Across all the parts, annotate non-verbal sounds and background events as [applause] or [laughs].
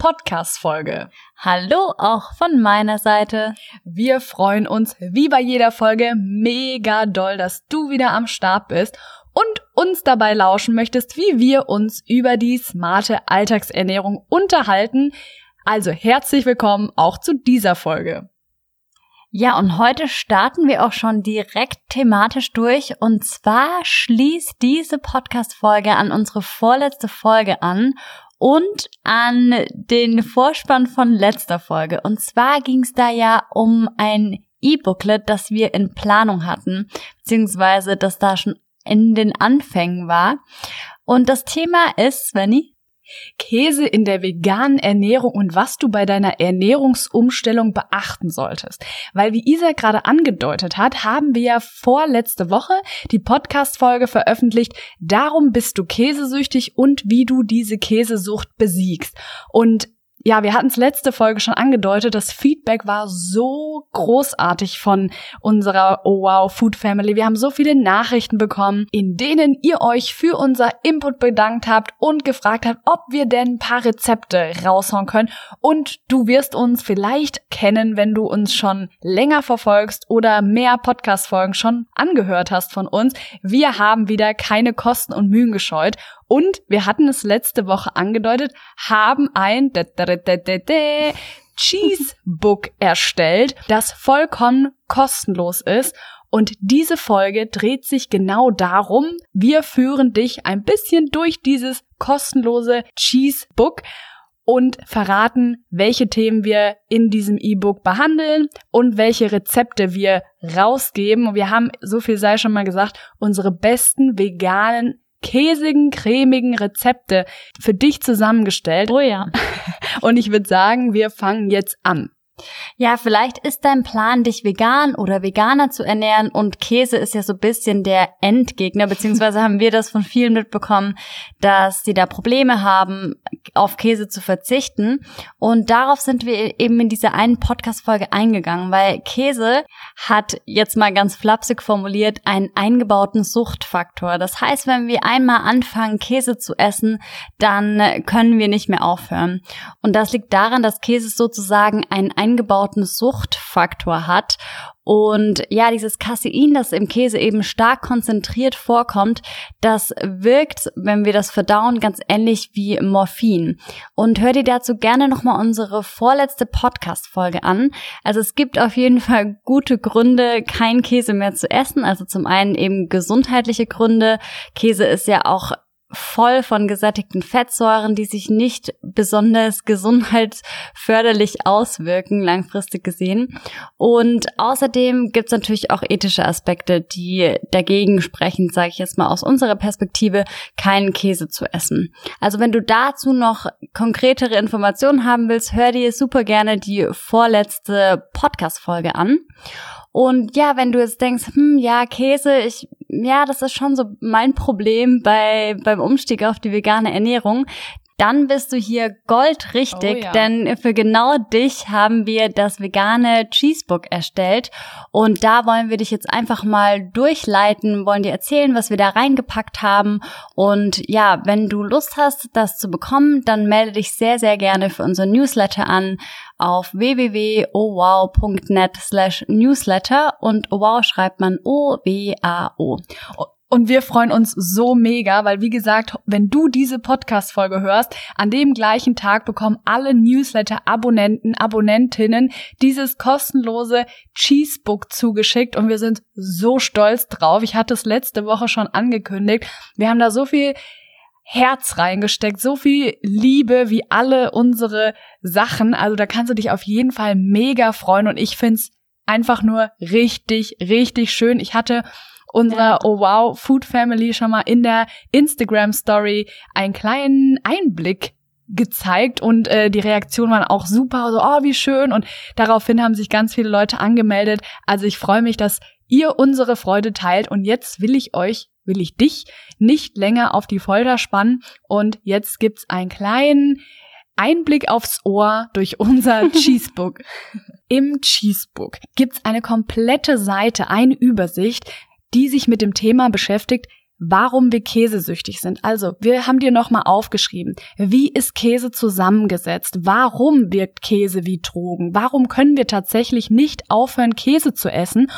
Podcast-Folge. Hallo auch von meiner Seite. Wir freuen uns wie bei jeder Folge mega doll, dass du wieder am Start bist und uns dabei lauschen möchtest, wie wir uns über die smarte Alltagsernährung unterhalten. Also herzlich willkommen auch zu dieser Folge. Ja, und heute starten wir auch schon direkt thematisch durch. Und zwar schließt diese Podcast-Folge an unsere vorletzte Folge an und an den Vorspann von letzter Folge. Und zwar ging es da ja um ein E-Booklet, das wir in Planung hatten, beziehungsweise das da schon in den Anfängen war. Und das Thema ist, Svenny? Käse in der veganen Ernährung und was du bei deiner Ernährungsumstellung beachten solltest. Weil wie Isa gerade angedeutet hat, haben wir ja vorletzte Woche die Podcast-Folge veröffentlicht. Darum bist du käsesüchtig und wie du diese Käsesucht besiegst. Und ja, wir hatten es letzte Folge schon angedeutet, das Feedback war so großartig von unserer Oh Wow Food Family. Wir haben so viele Nachrichten bekommen, in denen ihr euch für unser Input bedankt habt und gefragt habt, ob wir denn ein paar Rezepte raushauen können. Und du wirst uns vielleicht kennen, wenn du uns schon länger verfolgst oder mehr Podcast-Folgen schon angehört hast von uns. Wir haben wieder keine Kosten und Mühen gescheut und wir hatten es letzte Woche angedeutet, haben ein Cheesebook [laughs] erstellt, das vollkommen kostenlos ist. Und diese Folge dreht sich genau darum. Wir führen dich ein bisschen durch dieses kostenlose Cheesebook und verraten, welche Themen wir in diesem E-Book behandeln und welche Rezepte wir rausgeben. Und wir haben, so viel sei schon mal gesagt, unsere besten veganen käsigen, cremigen Rezepte für dich zusammengestellt. Oh ja. [laughs] Und ich würde sagen, wir fangen jetzt an. Ja, vielleicht ist dein Plan, dich vegan oder veganer zu ernähren und Käse ist ja so ein bisschen der Endgegner, beziehungsweise haben wir das von vielen mitbekommen, dass sie da Probleme haben, auf Käse zu verzichten. Und darauf sind wir eben in dieser einen Podcast-Folge eingegangen, weil Käse hat jetzt mal ganz flapsig formuliert einen eingebauten Suchtfaktor. Das heißt, wenn wir einmal anfangen, Käse zu essen, dann können wir nicht mehr aufhören. Und das liegt daran, dass Käse sozusagen ein eingebauten Suchtfaktor hat. Und ja, dieses Casein, das im Käse eben stark konzentriert vorkommt, das wirkt, wenn wir das verdauen, ganz ähnlich wie Morphin. Und hör dir dazu gerne nochmal unsere vorletzte Podcast-Folge an. Also es gibt auf jeden Fall gute Gründe, kein Käse mehr zu essen. Also zum einen eben gesundheitliche Gründe. Käse ist ja auch voll von gesättigten Fettsäuren, die sich nicht besonders gesundheitsförderlich auswirken, langfristig gesehen. Und außerdem gibt es natürlich auch ethische Aspekte, die dagegen sprechen, sage ich jetzt mal aus unserer Perspektive, keinen Käse zu essen. Also wenn du dazu noch konkretere Informationen haben willst, hör dir super gerne die vorletzte Podcast-Folge an. Und ja, wenn du jetzt denkst, hm, ja, Käse, ich, ja, das ist schon so mein Problem bei, beim Umstieg auf die vegane Ernährung, dann bist du hier goldrichtig, oh ja. denn für genau dich haben wir das vegane Cheesebook erstellt. Und da wollen wir dich jetzt einfach mal durchleiten, wollen dir erzählen, was wir da reingepackt haben. Und ja, wenn du Lust hast, das zu bekommen, dann melde dich sehr, sehr gerne für unser Newsletter an auf www.owow.net slash newsletter und wow schreibt man O-W-A-O. Und wir freuen uns so mega, weil wie gesagt, wenn du diese Podcast-Folge hörst, an dem gleichen Tag bekommen alle Newsletter-Abonnenten, Abonnentinnen dieses kostenlose Cheesebook zugeschickt und wir sind so stolz drauf. Ich hatte es letzte Woche schon angekündigt. Wir haben da so viel Herz reingesteckt, so viel Liebe wie alle unsere Sachen. Also da kannst du dich auf jeden Fall mega freuen und ich find's einfach nur richtig, richtig schön. Ich hatte unserer Oh Wow Food Family schon mal in der Instagram Story einen kleinen Einblick gezeigt und äh, die Reaktionen waren auch super, so, oh, wie schön. Und daraufhin haben sich ganz viele Leute angemeldet. Also ich freue mich, dass ihr unsere Freude teilt. Und jetzt will ich euch, will ich dich nicht länger auf die Folter spannen. Und jetzt gibt's einen kleinen Einblick aufs Ohr durch unser [laughs] Cheesebook. Im Cheesebook gibt's eine komplette Seite, eine Übersicht, die sich mit dem Thema beschäftigt, warum wir käsesüchtig sind. Also, wir haben dir nochmal aufgeschrieben, wie ist Käse zusammengesetzt? Warum wirkt Käse wie Drogen? Warum können wir tatsächlich nicht aufhören, Käse zu essen?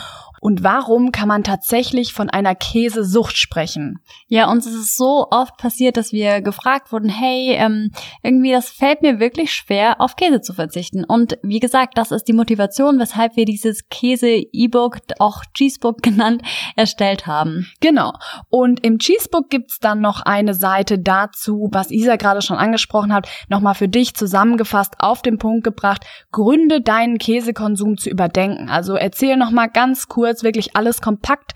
Und warum kann man tatsächlich von einer Käsesucht sprechen? Ja, uns ist es so oft passiert, dass wir gefragt wurden, hey, ähm, irgendwie das fällt mir wirklich schwer, auf Käse zu verzichten. Und wie gesagt, das ist die Motivation, weshalb wir dieses Käse-E-Book, auch Cheesebook [laughs] genannt, erstellt haben. Genau. Und im Cheesebook gibt's dann noch eine Seite dazu, was Isa gerade schon angesprochen hat, nochmal für dich zusammengefasst auf den Punkt gebracht, Gründe deinen Käsekonsum zu überdenken. Also erzähl nochmal ganz kurz, jetzt wirklich alles kompakt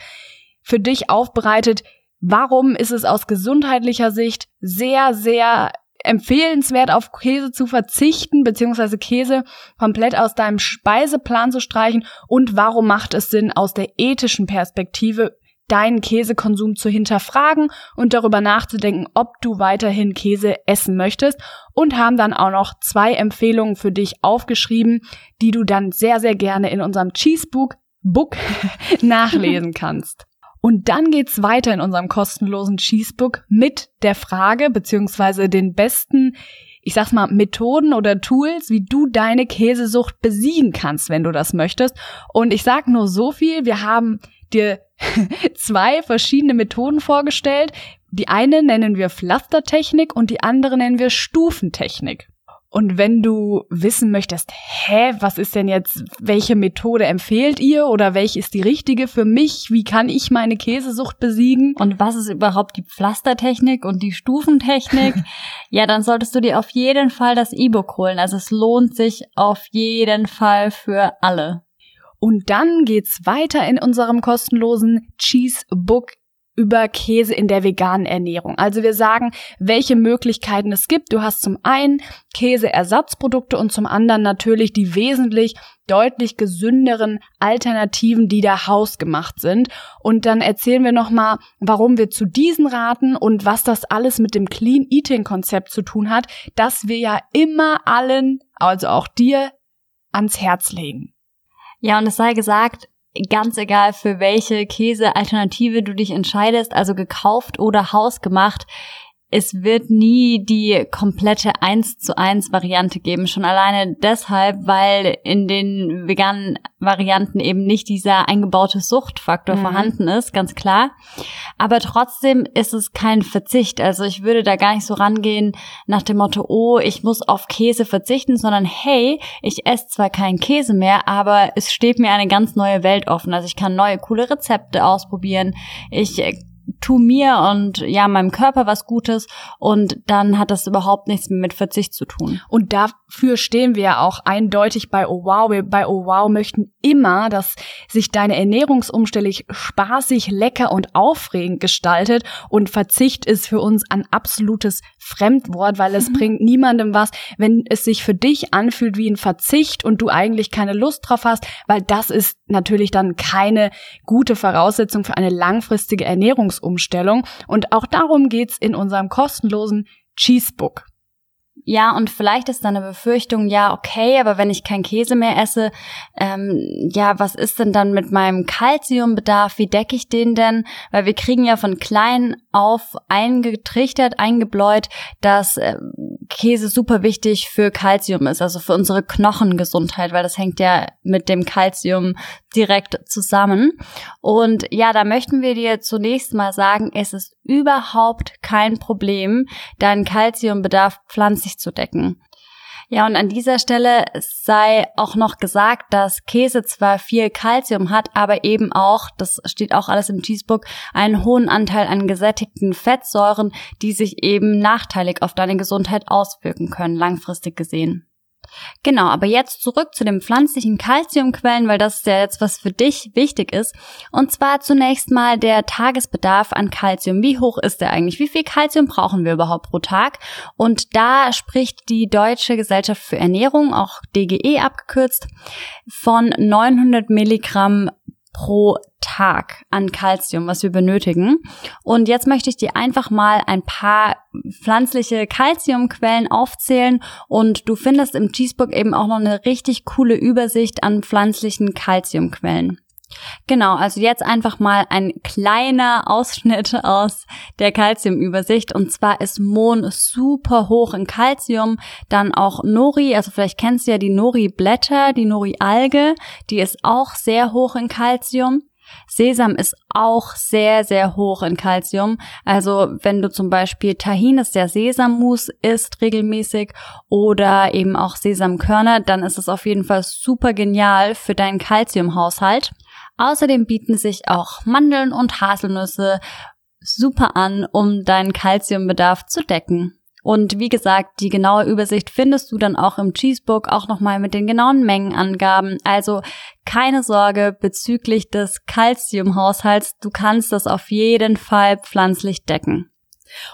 für dich aufbereitet. Warum ist es aus gesundheitlicher Sicht sehr, sehr empfehlenswert, auf Käse zu verzichten, beziehungsweise Käse komplett aus deinem Speiseplan zu streichen? Und warum macht es Sinn, aus der ethischen Perspektive deinen Käsekonsum zu hinterfragen und darüber nachzudenken, ob du weiterhin Käse essen möchtest und haben dann auch noch zwei Empfehlungen für dich aufgeschrieben, die du dann sehr, sehr gerne in unserem Cheesebook Book [laughs] nachlesen kannst. Und dann geht's weiter in unserem kostenlosen Cheesebook mit der Frage beziehungsweise den besten, ich sag's mal, Methoden oder Tools, wie du deine Käsesucht besiegen kannst, wenn du das möchtest. Und ich sag nur so viel, wir haben dir [laughs] zwei verschiedene Methoden vorgestellt. Die eine nennen wir Pflastertechnik und die andere nennen wir Stufentechnik. Und wenn du wissen möchtest, hä, was ist denn jetzt, welche Methode empfehlt ihr oder welche ist die richtige für mich? Wie kann ich meine Käsesucht besiegen? Und was ist überhaupt die Pflastertechnik und die Stufentechnik? [laughs] ja, dann solltest du dir auf jeden Fall das E-Book holen. Also es lohnt sich auf jeden Fall für alle. Und dann geht's weiter in unserem kostenlosen Cheese Book über Käse in der veganen Ernährung. Also wir sagen, welche Möglichkeiten es gibt. Du hast zum einen Käseersatzprodukte und zum anderen natürlich die wesentlich deutlich gesünderen Alternativen, die da hausgemacht sind. Und dann erzählen wir nochmal, warum wir zu diesen raten und was das alles mit dem Clean Eating Konzept zu tun hat, das wir ja immer allen, also auch dir, ans Herz legen. Ja, und es sei gesagt, ganz egal für welche Käsealternative du dich entscheidest, also gekauft oder hausgemacht, es wird nie die komplette 1 zu 1 Variante geben. Schon alleine deshalb, weil in den veganen Varianten eben nicht dieser eingebaute Suchtfaktor mhm. vorhanden ist, ganz klar. Aber trotzdem ist es kein Verzicht. Also ich würde da gar nicht so rangehen nach dem Motto, oh, ich muss auf Käse verzichten, sondern hey, ich esse zwar keinen Käse mehr, aber es steht mir eine ganz neue Welt offen. Also ich kann neue coole Rezepte ausprobieren. Ich tu mir und ja meinem Körper was Gutes und dann hat das überhaupt nichts mehr mit Verzicht zu tun. Und dafür stehen wir ja auch eindeutig bei Oh Wow. Wir bei Oh Wow möchten immer, dass sich deine Ernährungsumstellung spaßig, lecker und aufregend gestaltet und Verzicht ist für uns ein absolutes Fremdwort, weil es mhm. bringt niemandem was, wenn es sich für dich anfühlt wie ein Verzicht und du eigentlich keine Lust drauf hast, weil das ist natürlich dann keine gute Voraussetzung für eine langfristige Ernährungsumstellung. Ernährungsumstellung. Und auch darum geht's in unserem kostenlosen Cheesebook. Ja, und vielleicht ist dann eine Befürchtung, ja, okay, aber wenn ich kein Käse mehr esse, ähm, ja, was ist denn dann mit meinem Kalziumbedarf? Wie decke ich den denn? Weil wir kriegen ja von klein auf eingetrichtert, eingebläut, dass äh, Käse super wichtig für Kalzium ist, also für unsere Knochengesundheit, weil das hängt ja mit dem Kalzium direkt zusammen. Und ja, da möchten wir dir zunächst mal sagen, es ist überhaupt kein Problem, deinen Kalziumbedarf pflanzlich zu decken. Ja, und an dieser Stelle sei auch noch gesagt, dass Käse zwar viel Kalzium hat, aber eben auch, das steht auch alles im Cheesebook, einen hohen Anteil an gesättigten Fettsäuren, die sich eben nachteilig auf deine Gesundheit auswirken können, langfristig gesehen. Genau, aber jetzt zurück zu den pflanzlichen Kalziumquellen, weil das ist ja jetzt was für dich wichtig ist. Und zwar zunächst mal der Tagesbedarf an Kalzium. Wie hoch ist der eigentlich? Wie viel Kalzium brauchen wir überhaupt pro Tag? Und da spricht die Deutsche Gesellschaft für Ernährung, auch DGE abgekürzt, von 900 Milligramm pro Tag an Kalzium, was wir benötigen. Und jetzt möchte ich dir einfach mal ein paar pflanzliche Kalziumquellen aufzählen und du findest im Cheesebook eben auch noch eine richtig coole Übersicht an pflanzlichen Kalziumquellen. Genau, also jetzt einfach mal ein kleiner Ausschnitt aus der Calciumübersicht. Und zwar ist Mohn super hoch in Calcium. Dann auch Nori, also vielleicht kennst du ja die Nori-Blätter, die Nori-Alge, die ist auch sehr hoch in Calcium. Sesam ist auch sehr, sehr hoch in Calcium. Also wenn du zum Beispiel Tahin ist der Sesammus isst regelmäßig oder eben auch Sesamkörner, dann ist es auf jeden Fall super genial für deinen Calciumhaushalt. Außerdem bieten sich auch Mandeln und Haselnüsse super an, um deinen Kalziumbedarf zu decken. Und wie gesagt, die genaue Übersicht findest du dann auch im Cheesebook, auch nochmal mit den genauen Mengenangaben. Also keine Sorge bezüglich des Kalziumhaushalts. Du kannst das auf jeden Fall pflanzlich decken.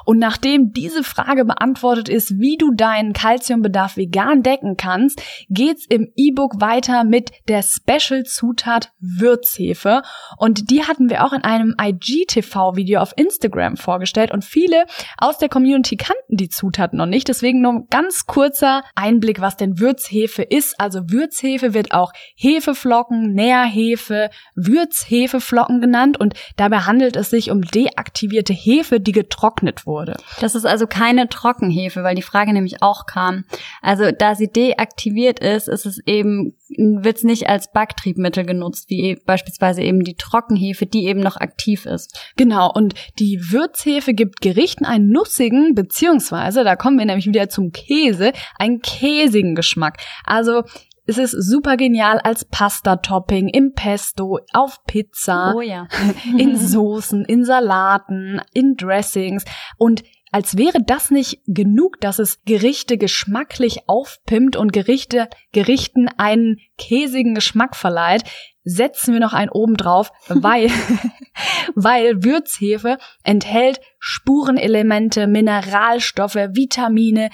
Und nachdem diese Frage beantwortet ist, wie du deinen Kalziumbedarf vegan decken kannst, geht's im E-Book weiter mit der Special-Zutat Würzhefe. Und die hatten wir auch in einem IGTV-Video auf Instagram vorgestellt und viele aus der Community kannten die Zutat noch nicht. Deswegen nur ein ganz kurzer Einblick, was denn Würzhefe ist. Also Würzhefe wird auch Hefeflocken, Nährhefe, Würzhefeflocken genannt und dabei handelt es sich um deaktivierte Hefe, die getrocknet getrocknet wurde. Das ist also keine Trockenhefe, weil die Frage nämlich auch kam. Also da sie deaktiviert ist, ist es eben, wird es nicht als Backtriebmittel genutzt, wie e-, beispielsweise eben die Trockenhefe, die eben noch aktiv ist. Genau, und die Würzhefe gibt Gerichten einen nussigen, beziehungsweise, da kommen wir nämlich wieder zum Käse, einen käsigen Geschmack. Also es ist super genial als Pasta-Topping, im Pesto, auf Pizza, oh ja. [laughs] in Soßen, in Salaten, in Dressings und als wäre das nicht genug, dass es Gerichte geschmacklich aufpimmt und Gerichte, Gerichten einen käsigen Geschmack verleiht, setzen wir noch einen oben drauf, weil, [laughs] weil Würzhefe enthält Spurenelemente, Mineralstoffe, Vitamine,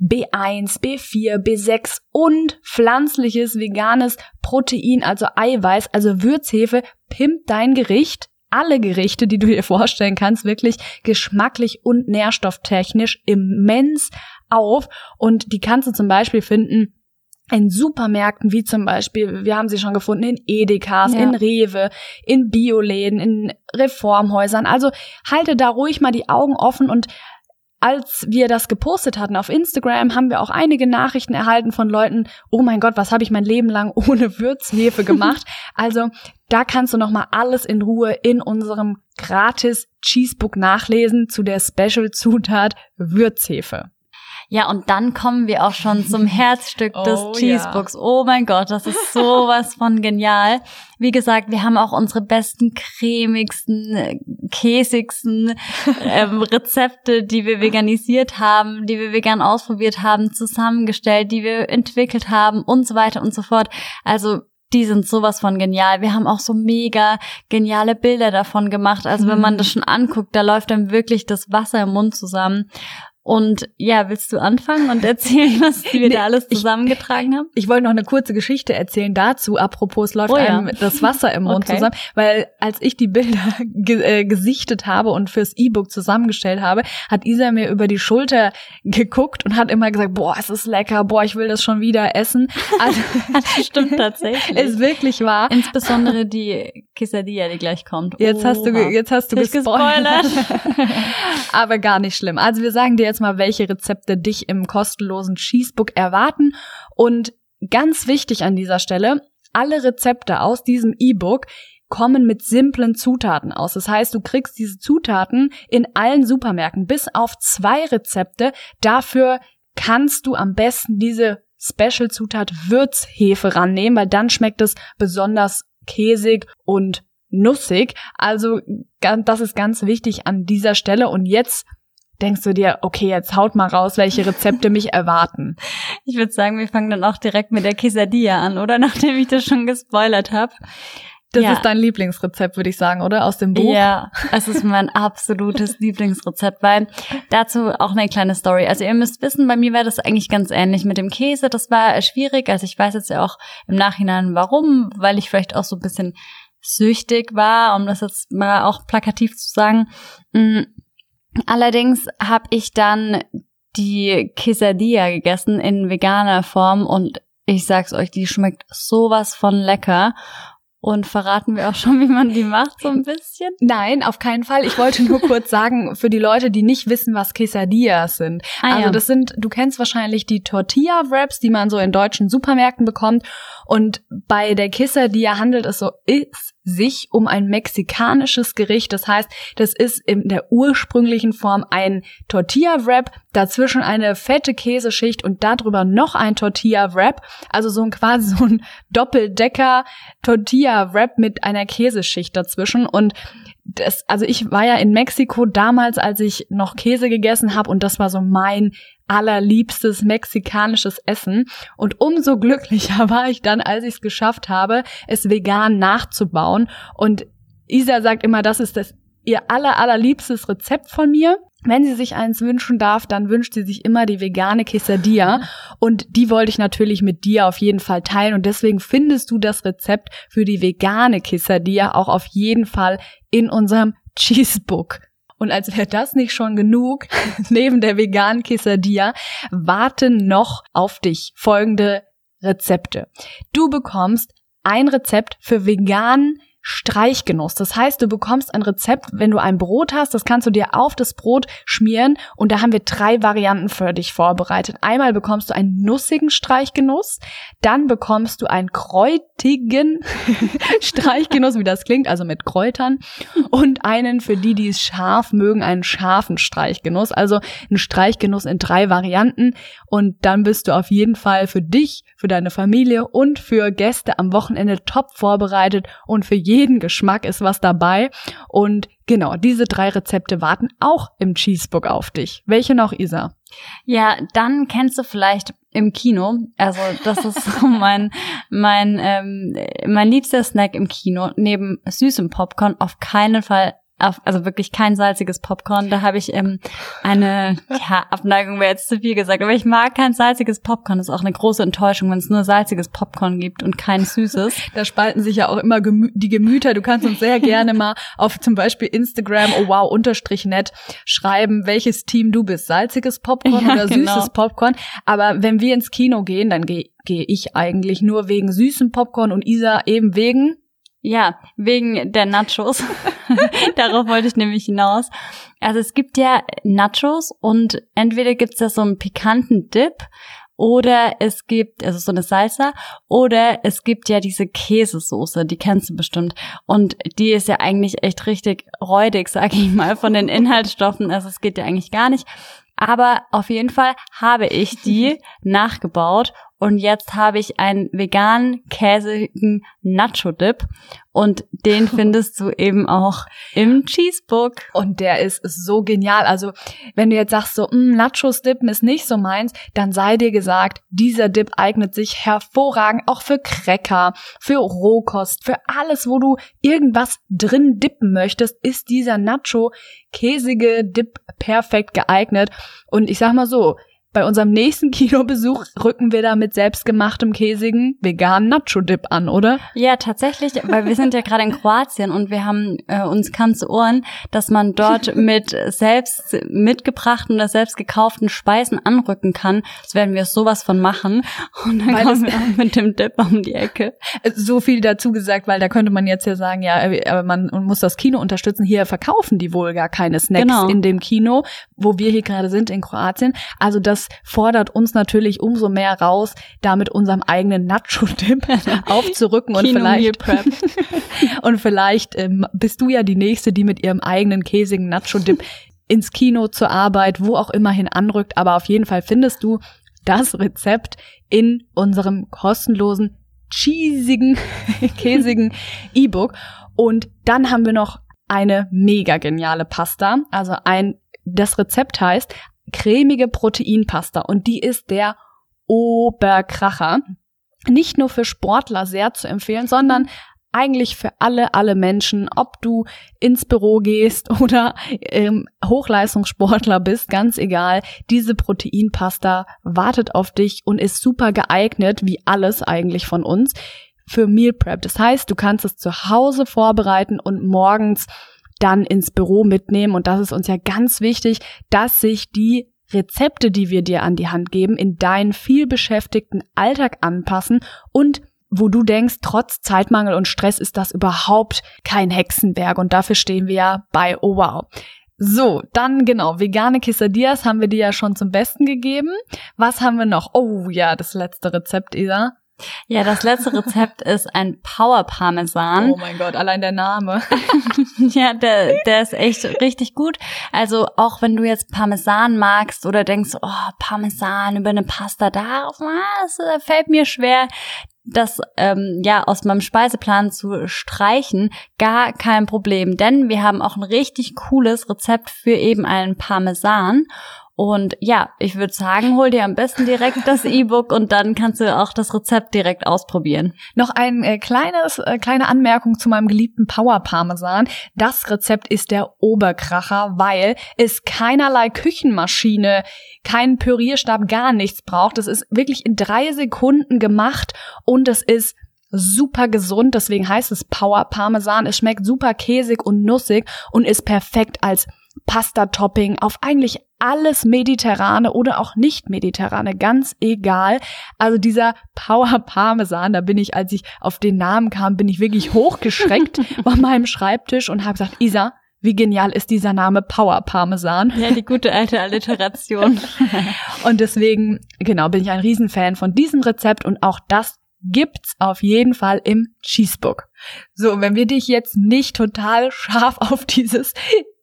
B1, B4, B6 und pflanzliches veganes Protein, also Eiweiß, also Würzhefe, pimmt dein Gericht alle Gerichte, die du dir vorstellen kannst, wirklich geschmacklich und nährstofftechnisch immens auf. Und die kannst du zum Beispiel finden in Supermärkten, wie zum Beispiel, wir haben sie schon gefunden, in Edekas, ja. in Rewe, in Bioläden, in Reformhäusern. Also halte da ruhig mal die Augen offen und als wir das gepostet hatten auf Instagram, haben wir auch einige Nachrichten erhalten von Leuten, oh mein Gott, was habe ich mein Leben lang [laughs] ohne Würzhefe gemacht? also da kannst du nochmal alles in Ruhe in unserem gratis Cheesebook nachlesen zu der Special-Zutat Würzhefe. Ja, und dann kommen wir auch schon zum [laughs] Herzstück oh, des Cheesebooks. Ja. Oh mein Gott, das ist sowas von genial. Wie gesagt, wir haben auch unsere besten, cremigsten, käsigsten ähm, [laughs] Rezepte, die wir veganisiert haben, die wir vegan ausprobiert haben, zusammengestellt, die wir entwickelt haben und so weiter und so fort. Also die sind sowas von genial. Wir haben auch so mega geniale Bilder davon gemacht. Also wenn man mhm. das schon anguckt, da läuft dann wirklich das Wasser im Mund zusammen. Und ja, willst du anfangen und erzählen, [laughs] was wir nee, da alles zusammengetragen haben? Ich wollte noch eine kurze Geschichte erzählen dazu. Apropos, läuft oh, ja. einem das Wasser im Mund okay. zusammen, weil als ich die Bilder [laughs] ge äh, gesichtet habe und fürs E-Book zusammengestellt habe, hat Isa mir über die Schulter geguckt und hat immer gesagt, boah, es ist lecker, boah, ich will das schon wieder essen. [laughs] Also, das stimmt tatsächlich. Ist wirklich wahr. Insbesondere die Quesadilla, die gleich kommt. Jetzt Oha. hast du, jetzt hast du gespoilert. gespoilert. Aber gar nicht schlimm. Also wir sagen dir jetzt jetzt mal, welche Rezepte dich im kostenlosen Cheesebook erwarten. Und ganz wichtig an dieser Stelle, alle Rezepte aus diesem E-Book kommen mit simplen Zutaten aus. Das heißt, du kriegst diese Zutaten in allen Supermärkten bis auf zwei Rezepte. Dafür kannst du am besten diese Special-Zutat Würzhefe rannehmen, weil dann schmeckt es besonders käsig und nussig. Also das ist ganz wichtig an dieser Stelle. Und jetzt denkst du dir, okay, jetzt haut mal raus, welche Rezepte mich erwarten? Ich würde sagen, wir fangen dann auch direkt mit der Quesadilla an, oder? [laughs] Nachdem ich das schon gespoilert habe. Das Ja. ist dein Lieblingsrezept, würde ich sagen, oder? Aus dem Buch? Ja, es ist mein absolutes Lieblingsrezept, weil dazu auch eine kleine Story. Also ihr müsst wissen, bei mir war das eigentlich ganz ähnlich mit dem Käse. Das war schwierig. Also ich weiß jetzt ja auch im Nachhinein warum, weil ich vielleicht auch so ein bisschen süchtig war, um das jetzt mal auch plakativ zu sagen. Allerdings habe ich dann die Quesadilla gegessen in veganer Form und ich sag's euch, die schmeckt sowas von lecker. Und verraten wir auch schon, wie man die macht, so ein bisschen? Nein, auf keinen Fall. Ich wollte nur kurz [laughs] sagen, für die Leute, die nicht wissen, was Quesadillas sind. Ah, also ja. das sind, du kennst wahrscheinlich die Tortilla-Wraps, die man so in deutschen Supermärkten bekommt. Und bei der Quesadilla handelt es so ist sich um ein mexikanisches Gericht. Das heißt, das ist in der ursprünglichen Form ein Tortilla-Wrap, dazwischen eine fette Käseschicht und darüber noch ein Tortilla-Wrap. Also so ein quasi so ein Doppeldecker Tortilla-Wrap mit einer Käseschicht dazwischen. Und das, also ich war ja in Mexiko damals, als ich noch Käse gegessen habe und das war so mein allerliebstes mexikanisches Essen. Und umso glücklicher war ich dann, als ich es geschafft habe, es vegan nachzubauen. Und Isa sagt immer, das ist das ihr aller, allerliebstes Rezept von mir. Wenn sie sich eins wünschen darf, dann wünscht sie sich immer die vegane Quesadilla. Und die wollte ich natürlich mit dir auf jeden Fall teilen. Und deswegen findest du das Rezept für die vegane Quesadilla auch auf jeden Fall in unserem Cheesebook. Und als wäre das nicht schon genug, [laughs] neben der veganen Quesadilla warten noch auf dich folgende Rezepte. Du bekommst ein Rezept für veganen Streichgenuss. Das heißt, du bekommst ein Rezept, wenn du ein Brot hast, das kannst du dir auf das Brot schmieren und da haben wir drei Varianten für dich vorbereitet. Einmal bekommst du einen nussigen Streichgenuss, dann bekommst du einen kräutigen [laughs] Streichgenuss, wie das klingt, also mit Kräutern und einen für die, die es scharf mögen, einen scharfen Streichgenuss, also ein Streichgenuss in drei Varianten und dann bist du auf jeden Fall für dich, für deine Familie und für Gäste am Wochenende top vorbereitet und für jeden Geschmack ist was dabei und genau, diese drei Rezepte warten auch im Cheesebook auf dich. Welche noch, Isa? Ja, dann kennst du vielleicht im Kino, also das ist so [laughs] mein mein ähm, mein liebster Snack im Kino neben süßem Popcorn auf keinen Fall auf, also wirklich kein salziges Popcorn. Da habe ich ähm, eine ja, Abneigung wäre jetzt zu viel gesagt, aber ich mag kein salziges Popcorn. Das ist auch eine große Enttäuschung, wenn es nur salziges Popcorn gibt und kein süßes. [laughs] Da spalten sich ja auch immer gemü die Gemüter. Du kannst uns sehr gerne mal auf zum Beispiel Instagram, oh wow, unterstrich nett, schreiben, welches Team du bist. Salziges Popcorn Ja, oder genau. süßes Popcorn. Aber wenn wir ins Kino gehen, dann gehe gehe ich eigentlich nur wegen süßem Popcorn und Isa eben wegen Ja, wegen der Nachos. [laughs] [laughs] Darauf wollte ich nämlich hinaus. Also es gibt ja Nachos und entweder gibt's da so einen pikanten Dip oder es gibt, also so eine Salsa, oder es gibt ja diese Käsesoße, die kennst du bestimmt. Und die ist ja eigentlich echt richtig räudig, sag ich mal, von den Inhaltsstoffen. Also es geht ja eigentlich gar nicht. Aber auf jeden Fall habe ich die [laughs] nachgebaut und jetzt habe ich einen veganen, käsigen Nacho-Dip und den [laughs] findest du eben auch im Cheesebook. Und der ist so genial. Also, wenn du jetzt sagst, so, "Mm, Nachos dippen ist nicht so meins, dann sei dir gesagt, dieser Dip eignet sich hervorragend auch für Cracker, für Rohkost, für alles, wo du irgendwas drin dippen möchtest, ist dieser Nacho käsige Dip perfekt geeignet. Und ich sag mal so, bei unserem nächsten [laughs] Kinobesuch rücken wir da mit selbstgemachtem käsigen veganen Nacho-Dip an, oder? Ja, tatsächlich, weil wir sind ja gerade in Kroatien und wir haben äh, uns kam zu Ohren, dass man dort [laughs] mit selbst mitgebrachten oder selbst gekauften Speisen anrücken kann. Das werden wir sowas von machen. Und dann Weil kommen wir auch mit dem Dip um die Ecke. so viel dazu gesagt, weil da könnte man jetzt ja sagen, ja, äh, aber man muss das Kino unterstützen. Hier verkaufen die wohl gar keine Snacks Genau. in dem Kino, wo wir hier gerade sind in Kroatien. Also das fordert uns natürlich umso mehr raus, da mit unserem eigenen Nacho-Dip [laughs] aufzurücken und vielleicht [laughs] und vielleicht ähm, bist du ja die nächste, die mit ihrem eigenen käsigen Nacho-Dip [laughs] ins Kino zur Arbeit, wo auch immerhin anrückt. Aber auf jeden Fall findest du das Rezept in unserem kostenlosen, cheesigen, käsigen E-Book. Und dann haben wir noch eine mega geniale Pasta, also ein das Rezept heißt cremige Proteinpasta und die ist der Oberkracher. Nicht nur für Sportler sehr zu empfehlen, sondern eigentlich für alle, alle Menschen, ob du ins Büro gehst [laughs] oder ähm, Hochleistungssportler bist, ganz egal. Diese Proteinpasta wartet auf dich und ist super geeignet, wie alles eigentlich von uns, für Meal Prep. Das heißt, du kannst es zu Hause vorbereiten und morgens dann ins Büro mitnehmen. Und das ist uns ja ganz wichtig, dass sich die Rezepte, die wir dir an die Hand geben, in deinen vielbeschäftigten Alltag anpassen und wo du denkst, trotz Zeitmangel und Stress ist das überhaupt kein Hexenwerk und dafür stehen wir ja bei Oh Wow. So, dann genau, vegane Quesadillas haben wir dir ja schon zum Besten gegeben. Was haben wir noch? Oh ja, das letzte Rezept, Isa. Ja, das letzte Rezept ist ein Power Parmesan. Oh mein Gott, allein der Name. [laughs] ja, der, der ist echt richtig gut. Also auch wenn du jetzt Parmesan magst oder denkst, oh, Parmesan über eine Pasta, da, das fällt mir schwer das ähm, ja aus meinem Speiseplan zu streichen, gar kein Problem, denn wir haben auch ein richtig cooles Rezept für eben einen Parmesan und ja, ich würde sagen, hol dir am besten direkt das [laughs] E-Book und dann kannst du auch das Rezept direkt ausprobieren. Noch ein äh, kleines, äh, kleine Anmerkung zu meinem geliebten Power Parmesan. Das Rezept ist der Oberkracher, weil es keinerlei Küchenmaschine, keinen Pürierstab, gar nichts braucht. Es ist wirklich in drei Sekunden gemacht und es ist super gesund, deswegen heißt es Power Parmesan. Es schmeckt super käsig und nussig und ist perfekt als Pasta-Topping auf eigentlich alles Mediterrane oder auch nicht Mediterrane, ganz egal. Also dieser Power Parmesan, da bin ich, als ich auf den Namen kam, bin ich wirklich hochgeschreckt [laughs] von meinem Schreibtisch und habe gesagt, Isa, wie genial ist dieser Name Power Parmesan? Ja, die gute alte Alliteration. [laughs] und deswegen, genau, bin ich ein Riesenfan von diesem Rezept und auch das gibt's auf jeden Fall im Cheesebook. So, wenn wir dich jetzt nicht total scharf auf dieses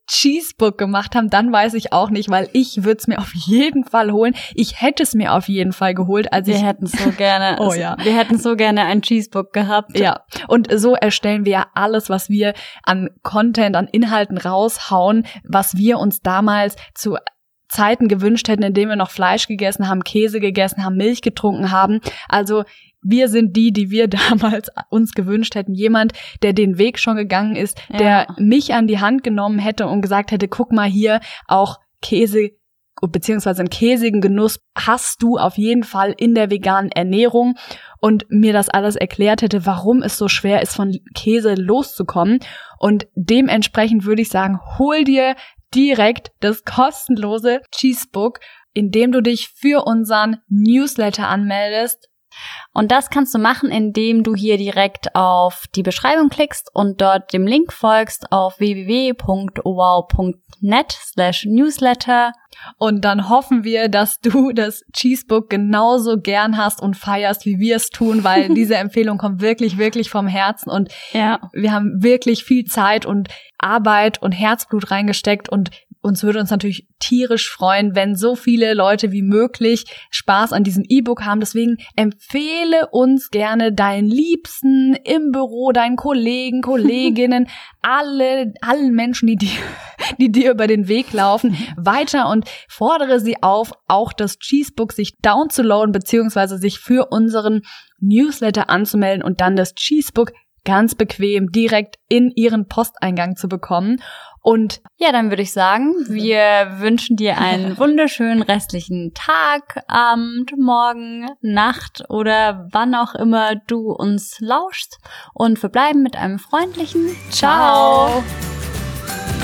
Cheesebook gemacht haben, dann weiß ich auch nicht, weil ich würde es mir auf jeden Fall holen. Ich hätte es mir auf jeden Fall geholt, als wir hätten so gerne. [laughs] oh ja, wir hätten so gerne ein Cheesebook gehabt. Ja, und so erstellen wir ja alles, was wir an Content, an Inhalten raushauen, was wir uns damals zu Zeiten gewünscht hätten, in denen wir noch Fleisch gegessen haben, Käse gegessen haben, Milch getrunken haben. Also wir sind die, die wir [laughs] damals uns gewünscht hätten. Jemand, der den Weg schon gegangen ist, ja. der mich an die Hand genommen hätte und gesagt hätte, guck mal hier, auch Käse beziehungsweise einen käsigen Genuss hast du auf jeden Fall in der veganen Ernährung und mir das alles erklärt hätte, warum es so schwer ist, von Käse loszukommen. Und dementsprechend würde ich sagen, hol dir direkt das kostenlose Cheesebook, indem du dich für unseren Newsletter anmeldest und das kannst du machen, indem du hier direkt auf die Beschreibung klickst und dort dem Link folgst auf www.wow.net slash newsletter. Und dann hoffen wir, dass du das Cheesebook genauso gern hast und feierst, wie wir es tun, weil [laughs] diese Empfehlung kommt wirklich, wirklich vom Herzen und ja. wir haben wirklich viel Zeit und Arbeit und Herzblut reingesteckt und uns würde uns natürlich tierisch freuen, wenn so viele Leute wie möglich Spaß an diesem E-Book haben. Deswegen empfehle uns gerne deinen Liebsten im Büro, deinen Kollegen, Kolleginnen, [laughs] alle, allen Menschen, die dir, die dir über den Weg laufen, weiter und fordere sie auf, auch das Cheesebook sich downzuladen, beziehungsweise sich für unseren Newsletter anzumelden und dann das Cheesebook ganz bequem direkt in ihren Posteingang zu bekommen. Und ja, dann würde ich sagen, wir wünschen dir einen [laughs] wunderschönen restlichen Tag, Abend, Morgen, Nacht oder wann auch immer du uns lauschst und verbleiben mit einem freundlichen Ciao. Ciao.